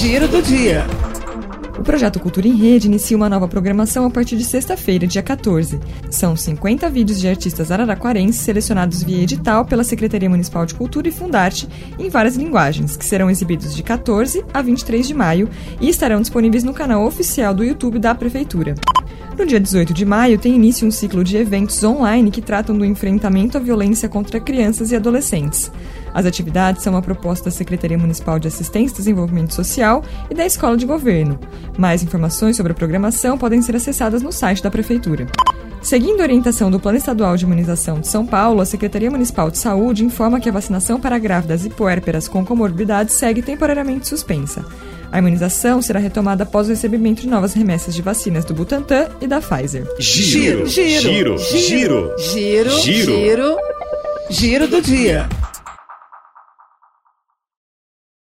Giro do dia. O projeto Cultura em Rede inicia uma nova programação a partir de sexta-feira, dia 14. São 50 vídeos de artistas araraquarenses selecionados via edital pela Secretaria Municipal de Cultura e Fundarte em várias linguagens, que serão exibidos de 14 a 23 de maio e estarão disponíveis no canal oficial do YouTube da Prefeitura. No dia 18 de maio, tem início um ciclo de eventos online que tratam do enfrentamento à violência contra crianças e adolescentes. As atividades são uma proposta da Secretaria Municipal de Assistência e Desenvolvimento Social e da Escola de Governo. Mais informações sobre a programação podem ser acessadas no site da Prefeitura. Seguindo a orientação do Plano Estadual de Imunização de São Paulo, a Secretaria Municipal de Saúde informa que a vacinação para grávidas e puérperas com comorbidades segue temporariamente suspensa. A imunização será retomada após o recebimento de novas remessas de vacinas do Butantan e da Pfizer. Giro, giro, giro, giro, giro, giro, giro do dia.